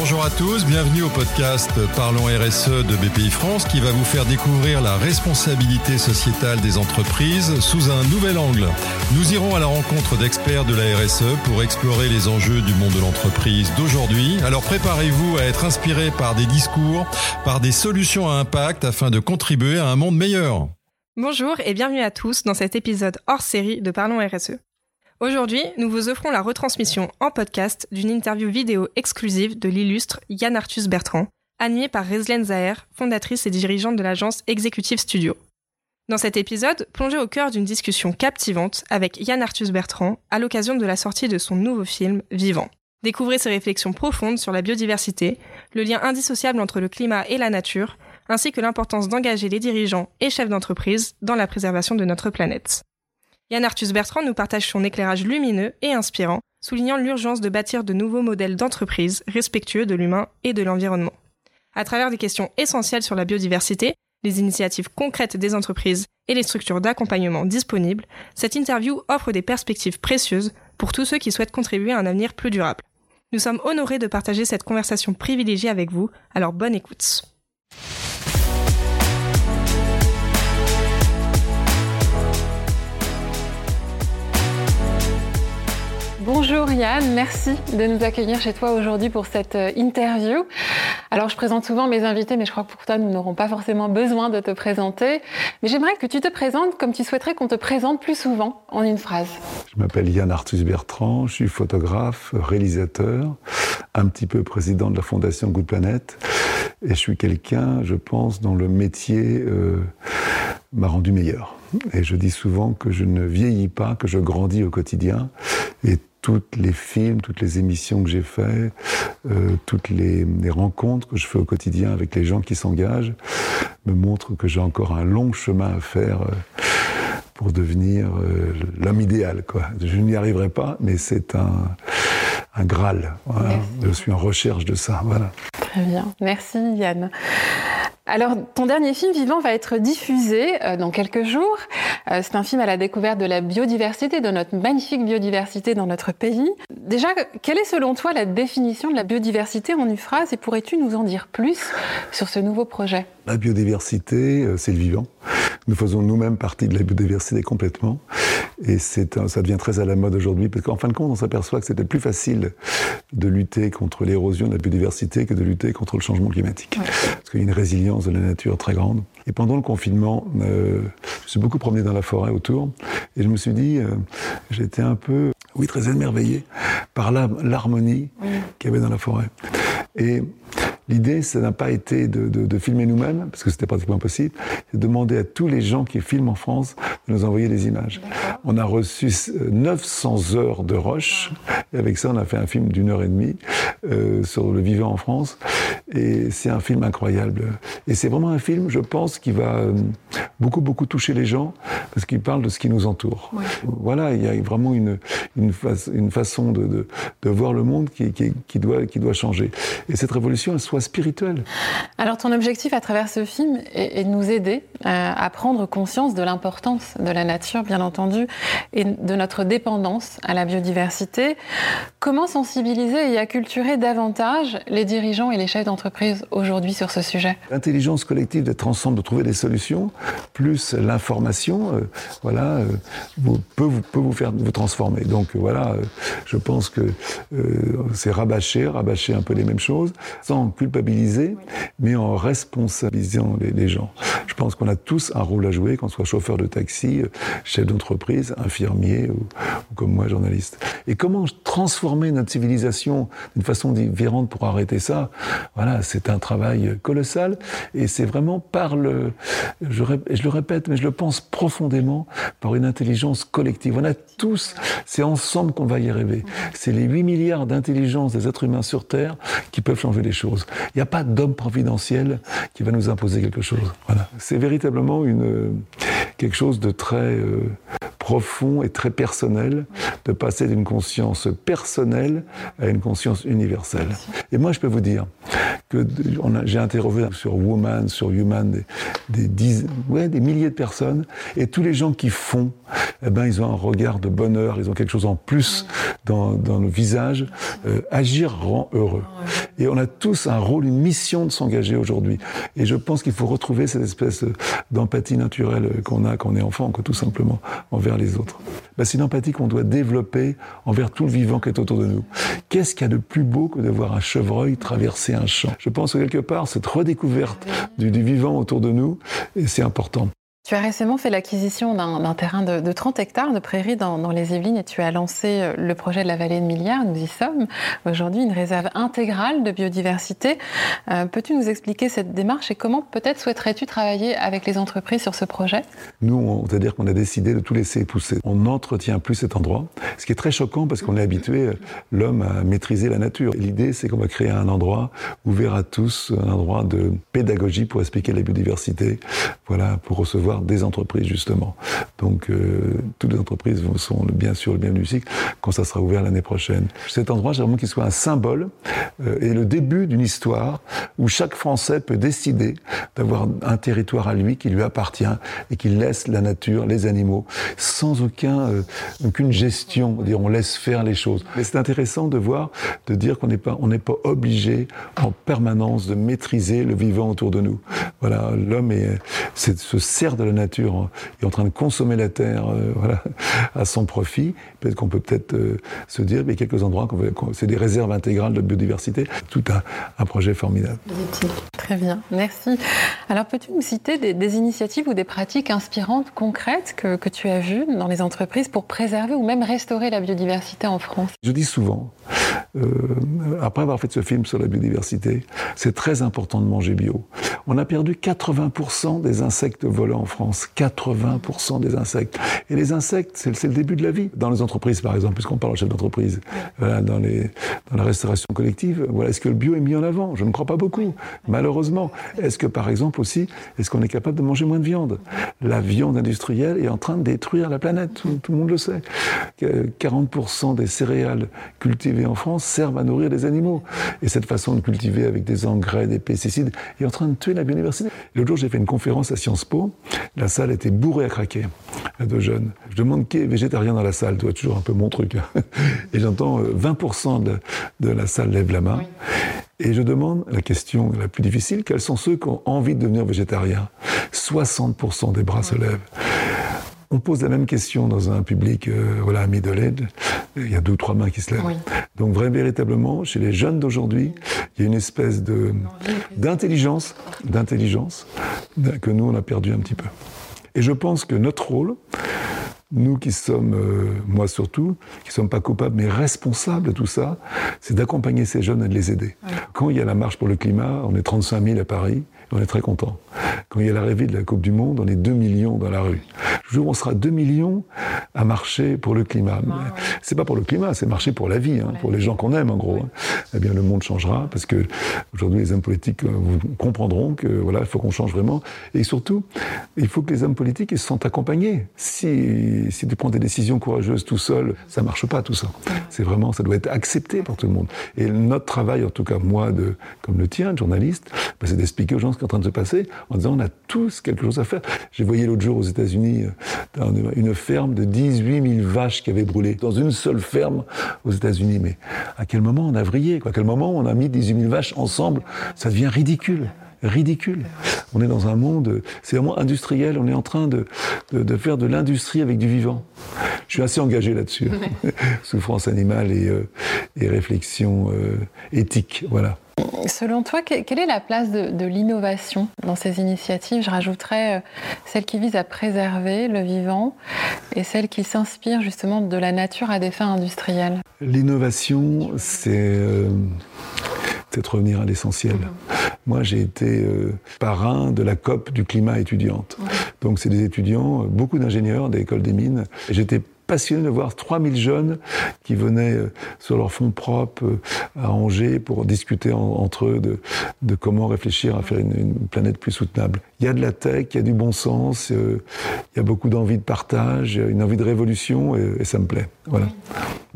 Bonjour à tous, bienvenue au podcast Parlons RSE de BPI France qui va vous faire découvrir la responsabilité sociétale des entreprises sous un nouvel angle. Nous irons à la rencontre d'experts de la RSE pour explorer les enjeux du monde de l'entreprise d'aujourd'hui. Alors préparez-vous à être inspiré par des discours, par des solutions à impact afin de contribuer à un monde meilleur. Bonjour et bienvenue à tous dans cet épisode hors série de Parlons RSE. Aujourd'hui, nous vous offrons la retransmission en podcast d'une interview vidéo exclusive de l'illustre Yann Arthus Bertrand, animée par Reslène Zaher, fondatrice et dirigeante de l'agence Executive Studio. Dans cet épisode, plongez au cœur d'une discussion captivante avec Yann Arthus Bertrand à l'occasion de la sortie de son nouveau film Vivant. Découvrez ses réflexions profondes sur la biodiversité, le lien indissociable entre le climat et la nature, ainsi que l'importance d'engager les dirigeants et chefs d'entreprise dans la préservation de notre planète. Yann Arthus Bertrand nous partage son éclairage lumineux et inspirant, soulignant l'urgence de bâtir de nouveaux modèles d'entreprise respectueux de l'humain et de l'environnement. À travers des questions essentielles sur la biodiversité, les initiatives concrètes des entreprises et les structures d'accompagnement disponibles, cette interview offre des perspectives précieuses pour tous ceux qui souhaitent contribuer à un avenir plus durable. Nous sommes honorés de partager cette conversation privilégiée avec vous, alors bonne écoute. Bonjour Yann, merci de nous accueillir chez toi aujourd'hui pour cette euh, interview. Alors je présente souvent mes invités, mais je crois que pour toi nous n'aurons pas forcément besoin de te présenter. Mais j'aimerais que tu te présentes comme tu souhaiterais qu'on te présente plus souvent, en une phrase. Je m'appelle Yann Arthus Bertrand, je suis photographe, réalisateur, un petit peu président de la fondation Good Planet. Et je suis quelqu'un, je pense, dont le métier euh, m'a rendu meilleur. Et je dis souvent que je ne vieillis pas, que je grandis au quotidien. Toutes les films, toutes les émissions que j'ai faites, euh, toutes les, rencontres que je fais au quotidien avec les gens qui s'engagent, me montrent que j'ai encore un long chemin à faire euh, pour devenir euh, l'homme idéal. Quoi. Je n'y arriverai pas, mais c'est un, un Graal. Je suis en recherche de ça. Voilà. Très bien. Merci Yann. Alors, ton dernier film, Vivant, va être diffusé euh, dans quelques jours. Euh, c'est un film à la découverte de la biodiversité, de notre magnifique biodiversité dans notre pays. Déjà, quelle est selon toi la définition de la biodiversité en une phrase et pourrais-tu nous en dire plus sur ce nouveau projet? La biodiversité, euh, c'est le vivant. Nous faisons nous-mêmes partie de la biodiversité complètement. Et ça devient très à la mode aujourd'hui, parce qu'en fin de compte, on s'aperçoit que c'était plus facile de lutter contre l'érosion de la biodiversité que de lutter contre le changement climatique. Parce qu'il y a une résilience de la nature très grande. Et pendant le confinement, euh, je me suis beaucoup promené dans la forêt autour, et je me suis dit, euh, j'étais un peu, oui, très émerveillé par l'harmonie qu'il y avait dans la forêt. Et L'idée, ça n'a pas été de, de, de filmer nous-mêmes, parce que c'était pratiquement impossible, c'est de demander à tous les gens qui filment en France de nous envoyer des images. On a reçu 900 heures de rush, et avec ça, on a fait un film d'une heure et demie euh, sur le vivant en France, et c'est un film incroyable. Et c'est vraiment un film, je pense, qui va euh, beaucoup, beaucoup toucher les gens, parce qu'il parle de ce qui nous entoure. Voilà, il y a vraiment une, une, une façon de, de, de, voir le monde qui, qui, qui, doit, qui doit changer. Et cette révolution, elle soit spirituel. Alors ton objectif à travers ce film est, de nous aider euh, à prendre conscience de l'importance de la nature, bien entendu, et de notre dépendance à la biodiversité. Comment sensibiliser et acculturer davantage les dirigeants et les chefs d'entreprise aujourd'hui sur ce sujet? L'intelligence collective d'être ensemble, de trouver des solutions, plus l'information, euh, voilà, euh, vous, peut, vous, peut vous faire vous transformer. Donc voilà, je pense que c'est rabâcher, rabâcher un peu les mêmes choses, sans culpabiliser, mais en responsabilisant les, gens. Je pense qu'on a tous un rôle à jouer, qu'on soit chauffeur de taxi, chef d'entreprise, infirmier ou, comme moi journaliste. Et comment transformer notre civilisation d'une façon différente pour arrêter ça? Voilà, c'est un travail colossal et c'est vraiment par le, je, je le répète, mais je le pense profondément, par une intelligence collective. On a tous, c'est ensemble qu'on va y arriver. C'est les 8 milliards d'intelligence des êtres humains sur Terre qui peuvent changer les choses. Il n'y a pas d'homme providentiel qui va nous imposer quelque chose. Voilà. C'est véritablement une, quelque chose de très euh, profond et très personnel, de passer d'une conscience personnelle à une conscience universelle. Et moi, je peux vous dire que j'ai interrogé sur Woman, sur Human, des, des, ouais, des milliers de personnes, et tous les gens qui font, eh ben, ils ont un regard de bonheur, ils ont quelque chose en plus dans, dans le visage. Euh, agir rend heureux. Et on a tous un rôle, une mission de s'engager aujourd'hui. Et je pense qu'il faut retrouver cette espèce d'empathie naturelle qu'on a quand on est enfant, tout simplement, envers les autres. Ben, c'est une empathie qu'on doit développer envers tout le vivant qui est autour de nous. Qu'est-ce qu'il y a de plus beau que de voir un chevreuil traverser un champ? Je pense que quelque part, cette redécouverte du, du vivant autour de nous, c'est important. Tu as récemment fait l'acquisition d'un terrain de, 30 hectares de prairies dans, les Yvelines et tu as lancé euh, le projet de la vallée de Milliard. Nous y sommes aujourd'hui, une réserve intégrale de biodiversité. Euh, peux-tu nous expliquer cette démarche et comment peut-être souhaiterais-tu travailler avec les entreprises sur ce projet? Nous, c'est-à-dire qu'on a décidé de tout laisser pousser. On n'entretient plus cet endroit, ce qui est très choquant parce qu'on est habitué, l'homme, à maîtriser la nature. L'idée, c'est qu'on va créer un endroit ouvert à tous, un endroit de pédagogie pour expliquer la biodiversité, voilà, pour recevoir des entreprises, justement. Donc, euh, toutes les entreprises sont bien sûr le bienvenu cycle quand ça sera ouvert l'année prochaine. Cet endroit, j'ai vraiment qu'il soit un symbole euh, et le début d'une histoire où chaque Français peut décider d'avoir un territoire à lui qui lui appartient et qui laisse la nature, les animaux, sans aucun, euh, aucune gestion. On laisse faire les choses. Mais c'est intéressant de voir, de dire qu'on n'est pas, on n'est pas obligé en permanence de maîtriser le vivant autour de nous. Voilà, l'homme est, se sert de la nature est en train de consommer la terre euh, voilà, à son profit, peut-être qu'on peut peut-être euh, se dire, mais quelques endroits, c'est des réserves intégrales de biodiversité, tout un, un projet formidable. Très bien, merci. Alors peux-tu nous citer des, initiatives ou des pratiques inspirantes, concrètes que, que tu as vues dans les entreprises pour préserver ou même restaurer la biodiversité en France? Je dis souvent, après avoir fait ce film sur la biodiversité, c'est très important de manger bio. On a perdu 80% des insectes volants en France. 80% des insectes. Et les insectes, c'est le début de la vie. Dans les entreprises, par exemple, puisqu'on parle en chef d'entreprise, dans, les, dans la restauration collective, voilà, est-ce que le bio est mis en avant? Je ne crois pas beaucoup, malheureusement. Est-ce que, par exemple, aussi, est-ce qu'on est capable de manger moins de viande? La viande industrielle est en train de détruire la planète, tout, tout le monde le sait. 40% des céréales cultivées en France servent à nourrir des animaux. Et cette façon de cultiver avec des engrais, des pesticides, est en train de tuer la biodiversité. L'autre jour, j'ai fait une conférence à Sciences Po. La salle était bourrée à craquer de jeunes. Je demande qui est végétarien dans la salle, toi, toujours un peu mon truc. Hein. Et j'entends 20% euh, de, de, la salle lève la main. Et je demande la question la plus difficile, quels sont ceux qui ont envie de devenir végétariens 60% des bras se lèvent. On pose la même question dans un public euh, voilà, ami de l'aide. Il y a deux ou trois mains qui se lèvent. Donc, vraiment, véritablement, chez les jeunes d'aujourd'hui, il y a une espèce de, d'intelligence, d'intelligence que nous, on a perdu un petit peu. Et je pense que notre rôle, nous qui sommes, euh, moi surtout, qui ne sommes pas coupables mais responsables de tout ça, c'est d'accompagner ces jeunes et de les aider. Quand il y a la marche pour le climat, on est 35 000 à Paris, on est très content. Quand il y a l'arrivée de la Coupe du Monde, on est 2 millions dans la rue. Le jour où on sera 2 millions à marcher pour le climat. Ah, c'est pas pour le climat, c'est marcher pour la vie, hein, pour les gens qu'on aime en gros. Hein. Eh bien, le monde changera parce que aujourd'hui, les hommes politiques euh, comprendront que voilà, il faut qu'on change vraiment. Et surtout, il faut que les hommes politiques ils se sentent accompagnés. Si, si tu prends des décisions courageuses tout seul, ça marche pas tout ça. C'est vraiment, ça doit être accepté par tout le monde. Et notre travail, en tout cas moi, de, comme le tien, de journaliste, bah, c'est d'expliquer aux gens ce qui est en train de se passer en disant on a tous quelque chose à faire. J'ai voyé l'autre jour aux États-Unis euh, une ferme de 18 000 vaches qui avaient brûlé dans une seule ferme aux États-Unis. Mais à quel moment on a vrillé À quel moment on a mis 18 000 vaches ensemble? Ça devient ridicule ridicule. On est dans un monde, c'est vraiment industriel, on est en train de, de, faire de l'industrie avec du vivant. Je suis assez engagé là-dessus. Souffrance animale et, euh, et réflexion euh, éthique, voilà. Selon toi, quelle est la place de, l'innovation dans ces initiatives? Je rajouterais euh, celle qui vise à préserver le vivant et celle qui s'inspire justement de la nature à des fins industrielles. L'innovation, c'est euh, peut-être revenir à l'essentiel. Moi, j'ai été euh, parrain de la COP du climat étudiante. Donc, c'est des étudiants, beaucoup d'ingénieurs des écoles des mines. J'étais passionné de voir 3000 jeunes qui venaient euh, sur leur fonds propre euh, à Angers pour discuter entre eux de, comment réfléchir à faire une, planète plus soutenable. Il y a de la tech, il y a du bon sens, euh, il y a beaucoup d'envie de partage, une envie de révolution et, ça me plaît. Voilà.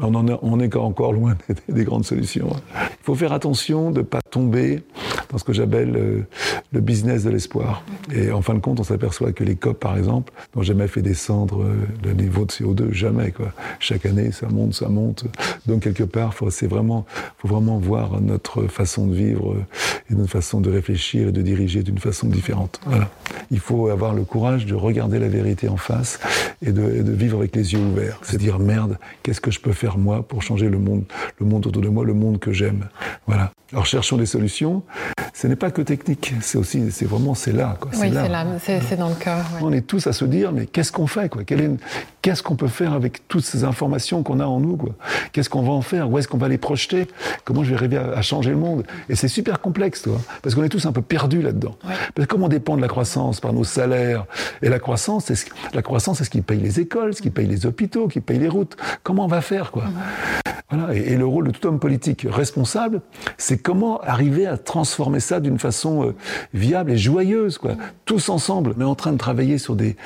On, en on est encore loin des, grandes solutions. Il faut faire attention de ne pas tomber dans ce que j'appelle le business de l'espoir. Et en fin de compte, on s'aperçoit que les COP, par exemple, n'ont jamais fait descendre euh, le niveau de CO2, jamais. Quoi. Chaque année, ça monte, ça monte. Donc quelque part, c'est vraiment, faut vraiment voir notre façon de vivre euh, et notre façon de réfléchir et de diriger d'une façon différente. Voilà. Il faut avoir le courage de regarder la vérité en face et de, vivre avec les yeux ouverts. C'est dire merde, qu'est-ce que je peux faire moi pour changer le monde, le monde autour de moi, le monde que j'aime. Voilà. Alors cherchons des solutions. Ce n'est pas que technique, c'est aussi, c'est vraiment, c'est là. Quoi. Oui, c'est là, c'est dans le cœur. Ouais. On est tous à se dire, mais qu'est-ce qu'on fait quoi? Qu'est-ce qu'on peut faire avec toutes ces informations qu'on a en nous quoi? Qu'est-ce qu'on va en faire? Où est-ce qu'on va les projeter? Comment je vais arriver à, à changer le monde? Et c'est super complexe, toi, parce qu'on est tous un peu perdus là-dedans. Ouais. Parce que comme on dépend de la croissance par nos salaires, et la croissance, c'est ce, la croissance, c'est ce qui paye les écoles, ce qui paye les hôpitaux, qui paye les routes. Comment on va faire quoi? Et, le rôle de tout homme politique responsable, c'est comment arriver à transformer ça d'une façon euh, viable et joyeuse, quoi. Tous ensemble, mais en train de travailler sur des,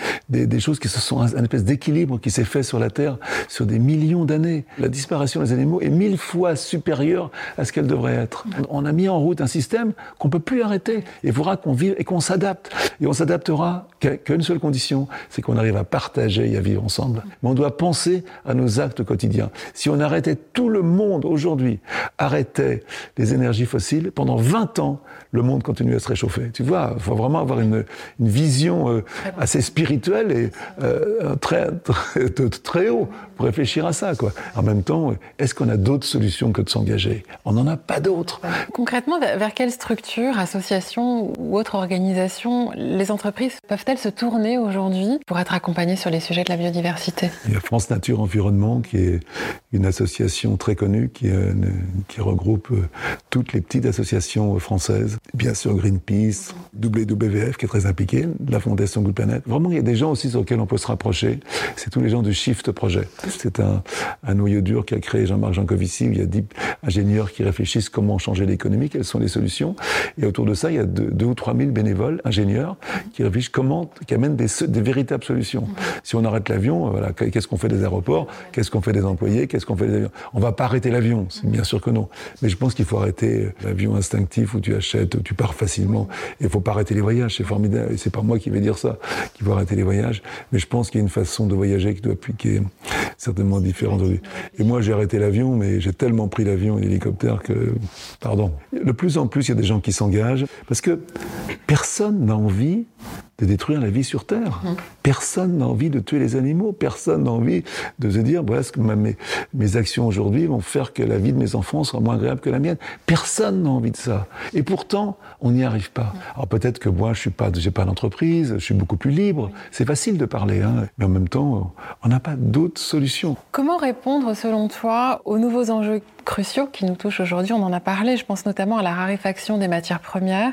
choses qui se sont un, espèce d'équilibre qui s'est fait sur la Terre sur des millions d'années. La disparition des animaux est mille fois supérieure à ce qu'elle devrait être. On a mis en route un système qu'on peut plus arrêter. Il faudra qu'on vive et qu'on s'adapte. Et on s'adaptera qu'à une seule condition, c'est qu'on arrive à partager et à vivre ensemble. Mais on doit penser à nos actes quotidiens. Si on arrêtait le monde aujourd'hui arrêtait les énergies fossiles, pendant 20 ans, le monde continue à se réchauffer. Tu vois, il faut vraiment avoir une, une vision euh, assez spirituelle et euh, très, très, très, haut pour réfléchir à ça. Quoi. En même temps, est-ce qu'on a d'autres solutions que de s'engager? On n'en a pas d'autres. Concrètement, vers quelle structure, association ou autre organisation les entreprises peuvent-elles se tourner aujourd'hui pour être accompagnées sur les sujets de la biodiversité? Il y a France Nature Environnement qui est une association très connue qui, euh, regroupe euh, toutes les petites associations françaises. Bien sûr Greenpeace, WWF qui est très impliqué, la Fondation Good Planet. Vraiment, il y a des gens aussi sur lesquels on peut se rapprocher. C'est tous les gens du Shift Project. C'est un, un, noyau dur qu'a créé Jean-Marc Jancovici où il y a dix ingénieurs qui réfléchissent comment changer l'économie, quelles sont les solutions. Et autour de ça, il y a deux, deux ou trois mille bénévoles, ingénieurs, qui réfléchissent comment, qui amènent des, des véritables solutions. Si on arrête l'avion, voilà, qu'est-ce qu'on fait des aéroports? Qu'est-ce qu'on fait des employés? Qu'on fait avions On va pas arrêter l'avion, bien sûr que non. Mais je pense qu'il faut arrêter l'avion instinctif où tu achètes, où tu pars facilement. Et il faut pas arrêter les voyages, c'est formidable. Et c'est pas moi qui vais dire ça, qu'il faut arrêter les voyages. Mais je pense qu'il y a une façon de voyager qui doit appliquer certainement différente. Et moi, j'ai arrêté l'avion, mais j'ai tellement pris l'avion et l'hélicoptère que, pardon. De plus en plus, il y a des gens qui s'engagent parce que personne n'a envie de détruire la vie sur Terre. Mmh. Personne n'a envie de tuer les animaux. Personne n'a envie de se dire, voilà, ce que ma, mes, mes actions aujourd'hui vont faire que la vie de mes enfants sera moins agréable que la mienne. Personne n'a envie de ça. Et pourtant, on n'y arrive pas. Alors peut-être que moi, je suis pas, j'ai pas d'entreprise, je suis beaucoup plus libre. C'est facile de parler, hein. mais en même temps, on n'a pas d'autres solutions. Comment répondre, selon toi, aux nouveaux enjeux cruciaux qui nous touchent aujourd'hui? On en a parlé. Je pense notamment à la raréfaction des matières premières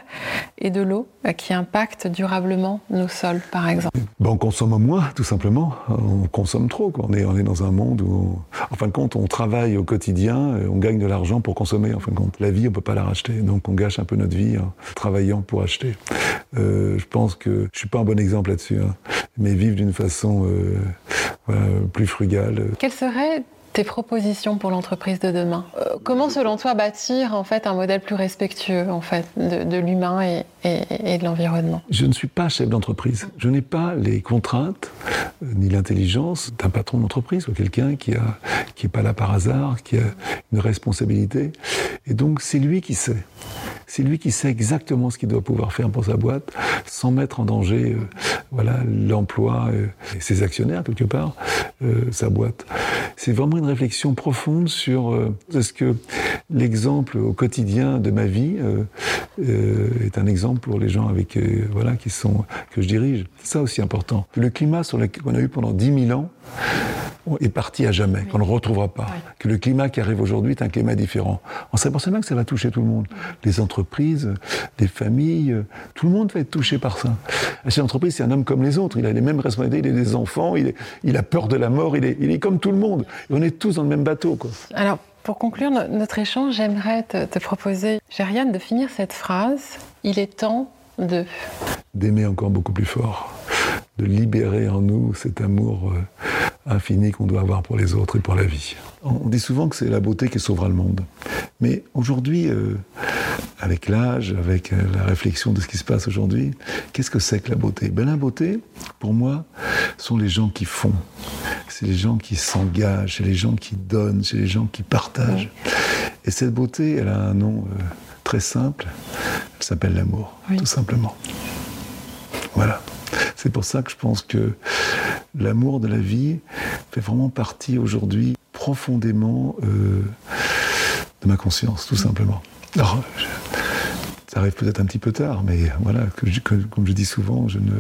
et de l'eau qui impacte durablement nos sols, par exemple. Ben, on consomme moins, tout simplement. On consomme trop. Quoi. On, est, on est dans un monde où, en fin de compte, on travaille au quotidien, on gagne de l'argent pour consommer. En fin de compte, la vie, on peut pas la racheter. Donc, on gâche un peu notre vie hein, travaillant pour acheter. Euh, je pense que je suis pas un bon exemple là-dessus, hein, mais vivre d'une façon euh, voilà, plus frugale. Quelle serait tes propositions pour l'entreprise de demain euh, Comment, selon toi, bâtir en fait un modèle plus respectueux en fait de, l'humain et, de l'environnement? Je ne suis pas chef d'entreprise. Je n'ai pas les contraintes euh, ni l'intelligence d'un patron d'entreprise ou quelqu'un qui a est pas là par hasard, qui a une responsabilité. Et donc, c'est lui qui sait. C'est lui qui sait exactement ce qu'il doit pouvoir faire pour sa boîte, sans mettre en danger, euh, voilà, l'emploi et ses actionnaires quelque part, sa boîte. C'est vraiment une réflexion profonde sur euh, est-ce que l'exemple au quotidien de ma vie est un exemple pour les gens avec voilà qui sont que je dirige. C'est ça aussi important. Le climat sur lequel on a eu pendant 10 000 ans est parti à jamais, oui. qu'on ne retrouvera pas. Oui. Que le climat qui arrive aujourd'hui est un climat différent. On sait forcément que ça va toucher tout le monde. Les entreprises, les familles, tout le monde va être touché par ça. Un chef d'entreprise, c'est un homme comme les autres. Il a les mêmes responsabilités, il a des enfants, il, est, il a peur de la mort, il est, il est, comme tout le monde. Et on est tous dans le même bateau. Quoi. Alors, pour conclure notre échange, j'aimerais te, te proposer, Gériane, de finir cette phrase. Il est temps de... D'aimer encore beaucoup plus fort. De libérer en nous cet amour euh, infini qu'on doit avoir pour les autres et pour la vie. On dit souvent que c'est la beauté qui sauvera le monde. Mais aujourd'hui, euh, avec l'âge, avec euh, la réflexion de ce qui se passe aujourd'hui, qu'est-ce que c'est que la beauté? Ben, La beauté, pour moi, sont les gens qui font. C'est les gens qui s'engagent, c'est les gens qui donnent, c'est les gens qui partagent. Et cette beauté, elle a un nom euh, très simple, elle s'appelle l'amour, tout simplement. Voilà. C'est pour ça que je pense que l'amour de la vie fait vraiment partie aujourd'hui profondément euh, de ma conscience, tout simplement. Alors, ça arrive peut-être un petit peu tard, mais voilà, comme je dis souvent, je ne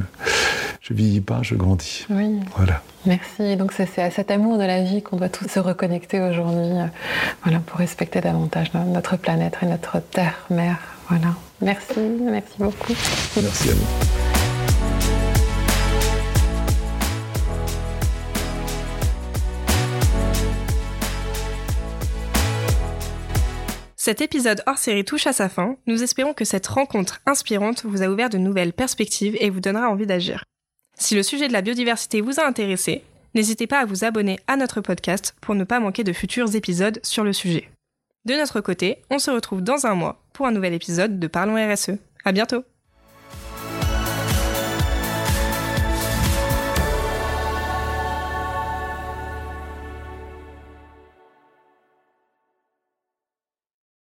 je vieillis pas, je grandis. Oui. Voilà. Merci. Donc c'est à cet amour de la vie qu'on doit tous se reconnecter aujourd'hui, euh, voilà, pour respecter davantage notre planète et notre terre, mère. Voilà. Merci, merci beaucoup. Merci à vous. Cet épisode hors série touche à sa fin. Nous espérons que cette rencontre inspirante vous a ouvert de nouvelles perspectives et vous donnera envie d'agir. Si le sujet de la biodiversité vous a intéressé, n'hésitez pas à vous abonner à notre podcast pour ne pas manquer de futurs épisodes sur le sujet. De notre côté, on se retrouve dans un mois pour un nouvel épisode de Parlons RSE. À bientôt!